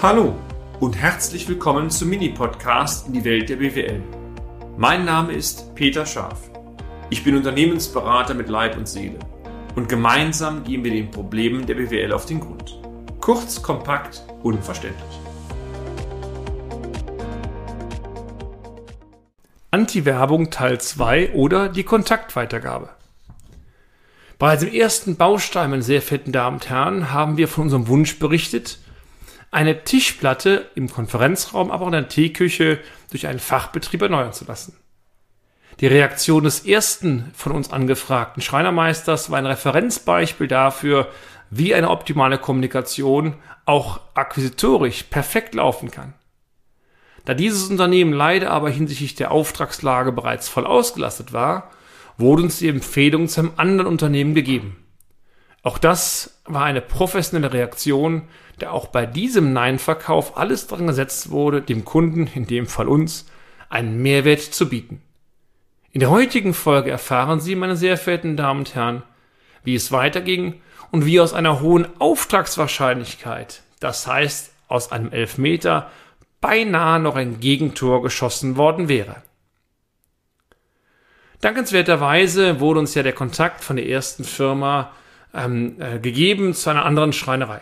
Hallo und herzlich willkommen zum Mini-Podcast in die Welt der BWL. Mein Name ist Peter Scharf. Ich bin Unternehmensberater mit Leib und Seele und gemeinsam gehen wir den Problemen der BWL auf den Grund. Kurz, kompakt, unverständlich. Anti-Werbung Teil 2 oder die Kontaktweitergabe. Bereits im ersten Baustein, meine sehr fetten Damen und Herren, haben wir von unserem Wunsch berichtet, eine Tischplatte im Konferenzraum, aber auch in der Teeküche durch einen Fachbetrieb erneuern zu lassen. Die Reaktion des ersten von uns angefragten Schreinermeisters war ein Referenzbeispiel dafür, wie eine optimale Kommunikation auch akquisitorisch perfekt laufen kann. Da dieses Unternehmen leider aber hinsichtlich der Auftragslage bereits voll ausgelastet war, wurde uns die Empfehlung zu einem anderen Unternehmen gegeben. Auch das war eine professionelle Reaktion, da auch bei diesem Nein-Verkauf alles daran gesetzt wurde, dem Kunden, in dem Fall uns, einen Mehrwert zu bieten. In der heutigen Folge erfahren Sie, meine sehr verehrten Damen und Herren, wie es weiterging und wie aus einer hohen Auftragswahrscheinlichkeit, das heißt aus einem Elfmeter, beinahe noch ein Gegentor geschossen worden wäre. Dankenswerterweise wurde uns ja der Kontakt von der ersten Firma ähm, äh, gegeben zu einer anderen Schreinerei.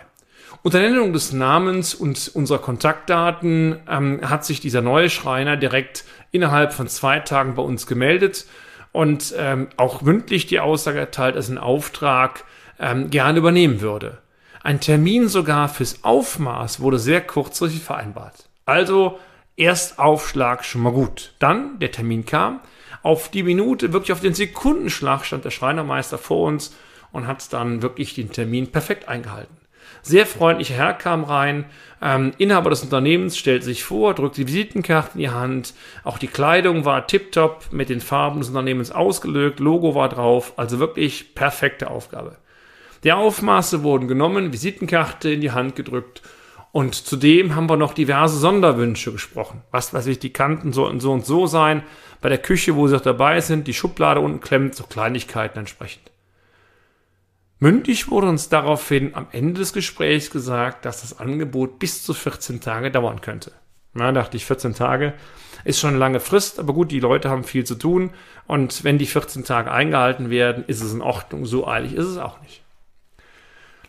Unter Nennung des Namens und unserer Kontaktdaten ähm, hat sich dieser neue Schreiner direkt innerhalb von zwei Tagen bei uns gemeldet und ähm, auch mündlich die Aussage erteilt, dass ein Auftrag ähm, gerne übernehmen würde. Ein Termin sogar fürs Aufmaß wurde sehr kurzfristig vereinbart. Also Erstaufschlag schon mal gut. Dann, der Termin kam, auf die Minute, wirklich auf den Sekundenschlag stand der Schreinermeister vor uns und hat dann wirklich den Termin perfekt eingehalten. Sehr freundlicher Herr kam rein, ähm, Inhaber des Unternehmens stellt sich vor, drückt die Visitenkarte in die Hand, auch die Kleidung war tiptop mit den Farben des Unternehmens ausgelegt, Logo war drauf, also wirklich perfekte Aufgabe. Die Aufmaße wurden genommen, Visitenkarte in die Hand gedrückt und zudem haben wir noch diverse Sonderwünsche gesprochen. Was weiß ich, die Kanten sollten so und so sein. Bei der Küche, wo sie auch dabei sind, die Schublade unten klemmt, so Kleinigkeiten entsprechend. Mündlich wurde uns daraufhin am Ende des Gesprächs gesagt, dass das Angebot bis zu 14 Tage dauern könnte. Na, dachte ich, 14 Tage ist schon eine lange Frist, aber gut, die Leute haben viel zu tun und wenn die 14 Tage eingehalten werden, ist es in Ordnung. So eilig ist es auch nicht.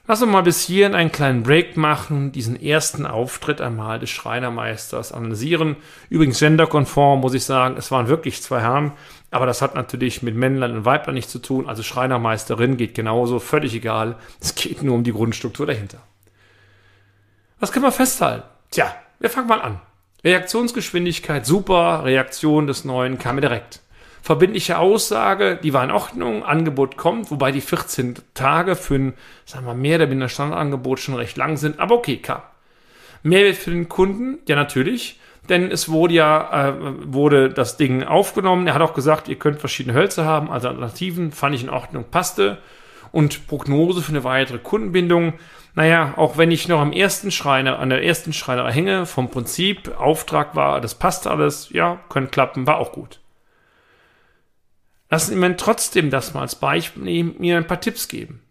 Lass uns mal bis hierhin einen kleinen Break machen, diesen ersten Auftritt einmal des Schreinermeisters analysieren. Übrigens genderkonform, muss ich sagen, es waren wirklich zwei Herren, aber das hat natürlich mit Männlein und Weiblein nichts zu tun. Also Schreinermeisterin geht genauso, völlig egal. Es geht nur um die Grundstruktur dahinter. Was können wir festhalten? Tja, wir fangen mal an. Reaktionsgeschwindigkeit super, Reaktion des Neuen kam mir direkt verbindliche Aussage, die war in Ordnung, Angebot kommt, wobei die 14 Tage für ein, sagen wir mehr oder weniger Standardangebot schon recht lang sind, aber okay, kam. Mehrwert für den Kunden, ja natürlich, denn es wurde ja, äh, wurde das Ding aufgenommen. Er hat auch gesagt, ihr könnt verschiedene Hölzer haben, also Alternativen, fand ich in Ordnung, passte. Und Prognose für eine weitere Kundenbindung. Naja, auch wenn ich noch am ersten Schreiner, an der ersten Schreinerei hänge, vom Prinzip, Auftrag war, das passt alles, ja, könnte klappen, war auch gut. Lassen Sie mir trotzdem das mal als Beispiel mir ein paar Tipps geben.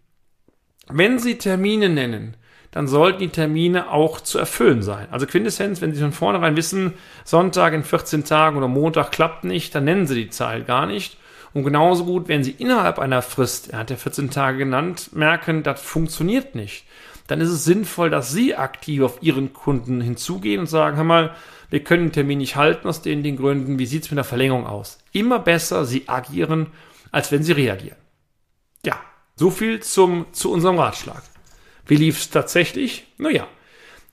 Wenn Sie Termine nennen, dann sollten die Termine auch zu erfüllen sein. Also Quintessenz, wenn Sie von vornherein wissen, Sonntag in 14 Tagen oder Montag klappt nicht, dann nennen Sie die Zahl gar nicht. Und genauso gut, wenn Sie innerhalb einer Frist, er hat ja 14 Tage genannt, merken, das funktioniert nicht, dann ist es sinnvoll, dass Sie aktiv auf Ihren Kunden hinzugehen und sagen, hör mal, wir können den Termin nicht halten aus den, den Gründen, wie sieht es mit der Verlängerung aus? Immer besser, Sie agieren, als wenn Sie reagieren. Ja, so viel zum, zu unserem Ratschlag. Wie lief es tatsächlich? Naja,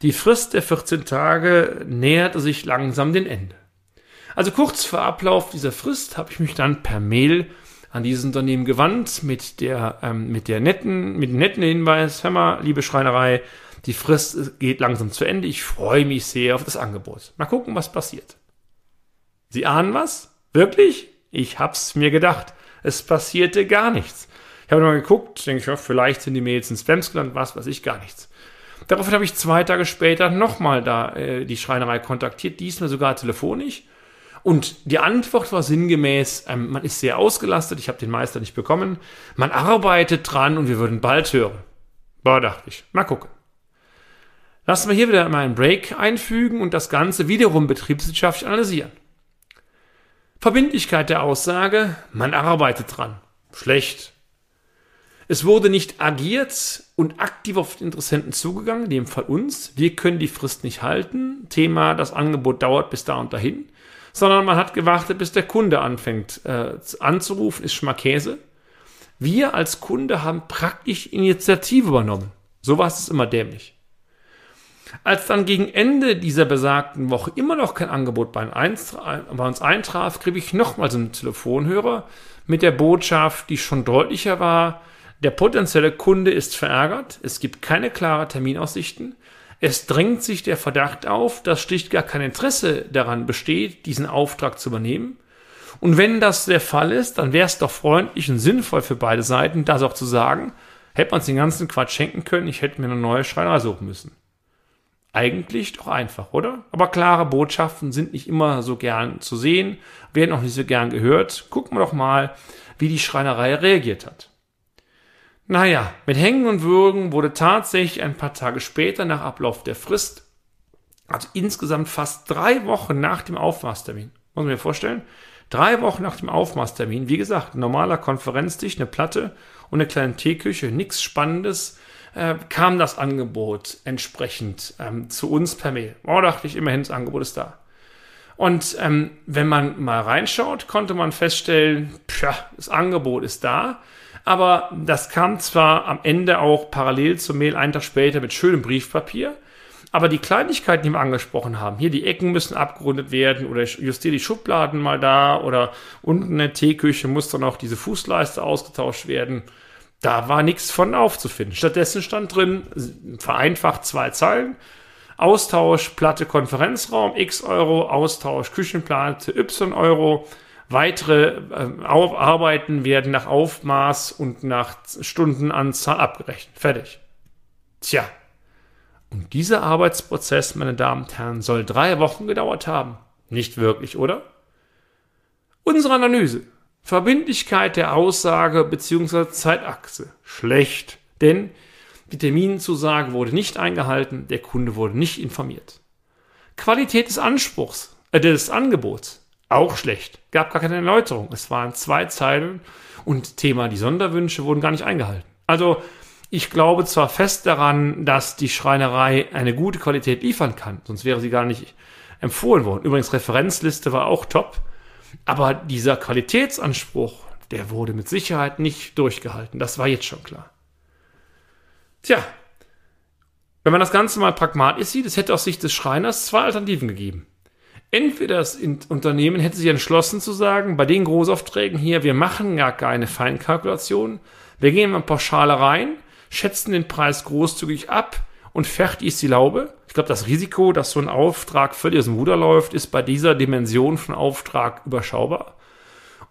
die Frist der 14 Tage näherte sich langsam dem Ende. Also kurz vor Ablauf dieser Frist habe ich mich dann per Mail an dieses Unternehmen gewandt mit der, ähm, mit der netten, mit dem netten Hinweis, hör mal, liebe Schreinerei, die Frist geht langsam zu Ende. Ich freue mich sehr auf das Angebot. Mal gucken, was passiert. Sie ahnen was? Wirklich? Ich hab's mir gedacht. Es passierte gar nichts. Ich habe mal geguckt, denke ich, ja, vielleicht sind die Mails in Spams gelandet, was weiß ich, gar nichts. Daraufhin habe ich zwei Tage später nochmal da äh, die Schreinerei kontaktiert, diesmal sogar telefonisch. Und die Antwort war sinngemäß, ähm, man ist sehr ausgelastet, ich habe den Meister nicht bekommen, man arbeitet dran und wir würden bald hören. Boah, dachte ich, mal gucken. Lassen wir hier wieder mal einen Break einfügen und das Ganze wiederum betriebswirtschaftlich analysieren. Verbindlichkeit der Aussage, man arbeitet dran. Schlecht. Es wurde nicht agiert und aktiv auf den Interessenten zugegangen, in dem Fall uns. Wir können die Frist nicht halten. Thema, das Angebot dauert bis da und dahin. Sondern man hat gewartet, bis der Kunde anfängt äh, anzurufen, ist schon mal Käse. Wir als Kunde haben praktisch Initiative übernommen. So war es immer dämlich. Als dann gegen Ende dieser besagten Woche immer noch kein Angebot bei uns eintraf, kriege ich nochmals einen Telefonhörer mit der Botschaft, die schon deutlicher war, der potenzielle Kunde ist verärgert, es gibt keine klaren Terminaussichten, es drängt sich der Verdacht auf, dass schlicht gar kein Interesse daran besteht, diesen Auftrag zu übernehmen. Und wenn das der Fall ist, dann wäre es doch freundlich und sinnvoll für beide Seiten, das auch zu sagen, hätte man uns den ganzen Quatsch schenken können, ich hätte mir eine neue Schreinerei suchen müssen. Eigentlich doch einfach, oder? Aber klare Botschaften sind nicht immer so gern zu sehen, werden auch nicht so gern gehört. Gucken wir doch mal, wie die Schreinerei reagiert hat. Naja, mit Hängen und Würgen wurde tatsächlich ein paar Tage später nach Ablauf der Frist, also insgesamt fast drei Wochen nach dem Aufmaßtermin, muss man mir vorstellen, drei Wochen nach dem Aufmaßtermin, wie gesagt, normaler Konferenztisch, eine Platte und eine kleine Teeküche, nichts Spannendes, äh, kam das Angebot entsprechend ähm, zu uns per Mail. Oh, dachte ich, immerhin, das Angebot ist da. Und ähm, wenn man mal reinschaut, konnte man feststellen, tja, das Angebot ist da. Aber das kam zwar am Ende auch parallel zur Mail einen Tag später mit schönem Briefpapier. Aber die Kleinigkeiten, die wir angesprochen haben, hier die Ecken müssen abgerundet werden oder justiere die Schubladen mal da oder unten in der Teeküche muss dann auch diese Fußleiste ausgetauscht werden. Da war nichts von aufzufinden. Stattdessen stand drin, vereinfacht zwei Zeilen, Austausch Platte Konferenzraum X Euro, Austausch Küchenplatte Y Euro. Weitere äh, Arbeiten werden nach Aufmaß und nach Stundenanzahl abgerechnet. Fertig. Tja. Und dieser Arbeitsprozess, meine Damen und Herren, soll drei Wochen gedauert haben. Nicht wirklich, oder? Unsere Analyse Verbindlichkeit der Aussage bzw. Zeitachse schlecht, denn die Terminzusage wurde nicht eingehalten, der Kunde wurde nicht informiert. Qualität des Anspruchs, äh, des Angebots auch schlecht, gab gar keine Erläuterung. Es waren zwei Zeilen und Thema die Sonderwünsche wurden gar nicht eingehalten. Also ich glaube zwar fest daran, dass die Schreinerei eine gute Qualität liefern kann, sonst wäre sie gar nicht empfohlen worden. Übrigens Referenzliste war auch top. Aber dieser Qualitätsanspruch, der wurde mit Sicherheit nicht durchgehalten. Das war jetzt schon klar. Tja, wenn man das Ganze mal pragmatisch sieht, es hätte aus Sicht des Schreiners zwei Alternativen gegeben. Entweder das Unternehmen hätte sich entschlossen zu sagen, bei den Großaufträgen hier, wir machen gar keine Feinkalkulation, wir gehen mal pauschale rein, schätzen den Preis großzügig ab und fertig ist die Laube. Ich glaube, das Risiko, dass so ein Auftrag völlig aus dem Ruder läuft, ist bei dieser Dimension von Auftrag überschaubar.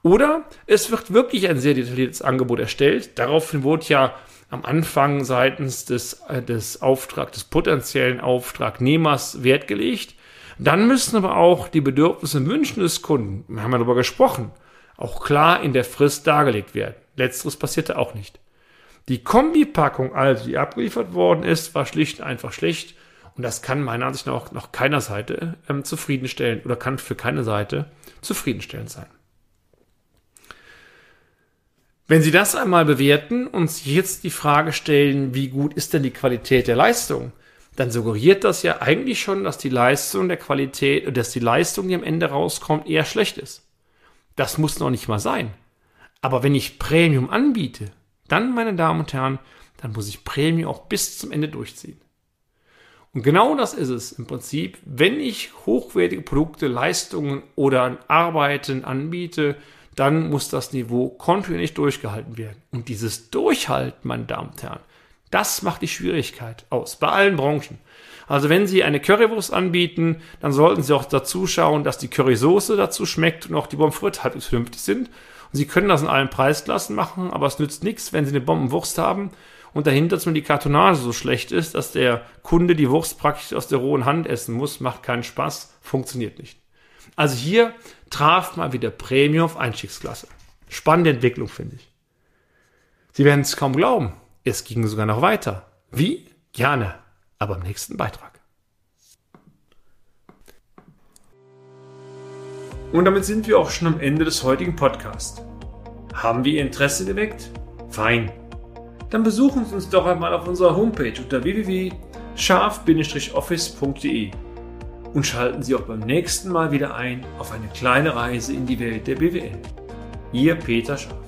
Oder es wird wirklich ein sehr detailliertes Angebot erstellt. Daraufhin wurde ja am Anfang seitens des, äh, des Auftrag, des potenziellen Auftragnehmers Wert gelegt. Dann müssen aber auch die Bedürfnisse und Wünsche des Kunden, wir haben ja darüber gesprochen, auch klar in der Frist dargelegt werden. Letzteres passierte auch nicht. Die Kombipackung, also die abgeliefert worden ist, war schlicht und einfach schlecht. Und das kann meiner Ansicht nach auch noch keiner Seite ähm, zufriedenstellen oder kann für keine Seite zufriedenstellend sein. Wenn Sie das einmal bewerten und sich jetzt die Frage stellen, wie gut ist denn die Qualität der Leistung, dann suggeriert das ja eigentlich schon, dass die Leistung der Qualität, dass die Leistung, die am Ende rauskommt, eher schlecht ist. Das muss noch nicht mal sein. Aber wenn ich Premium anbiete, dann, meine Damen und Herren, dann muss ich Prämie auch bis zum Ende durchziehen. Und genau das ist es im Prinzip, wenn ich hochwertige Produkte, Leistungen oder Arbeiten anbiete, dann muss das Niveau kontinuierlich durchgehalten werden. Und dieses Durchhalten, meine Damen und Herren, das macht die Schwierigkeit aus, bei allen Branchen. Also wenn Sie eine Currywurst anbieten, dann sollten Sie auch dazu schauen, dass die Currysoße dazu schmeckt und auch die Pommes halbwegs vernünftig sind Sie können das in allen Preisklassen machen, aber es nützt nichts, wenn Sie eine Bombenwurst haben und dahinter zum die Kartonage so schlecht ist, dass der Kunde die Wurst praktisch aus der rohen Hand essen muss, macht keinen Spaß, funktioniert nicht. Also hier traf mal wieder Premium auf Einstiegsklasse. Spannende Entwicklung, finde ich. Sie werden es kaum glauben. Es ging sogar noch weiter. Wie? Gerne. aber im nächsten Beitrag. Und damit sind wir auch schon am Ende des heutigen Podcasts. Haben wir Ihr Interesse geweckt? Fein. Dann besuchen Sie uns doch einmal auf unserer Homepage unter www.scharf-office.de und schalten Sie auch beim nächsten Mal wieder ein auf eine kleine Reise in die Welt der BWL. Ihr Peter Scharf.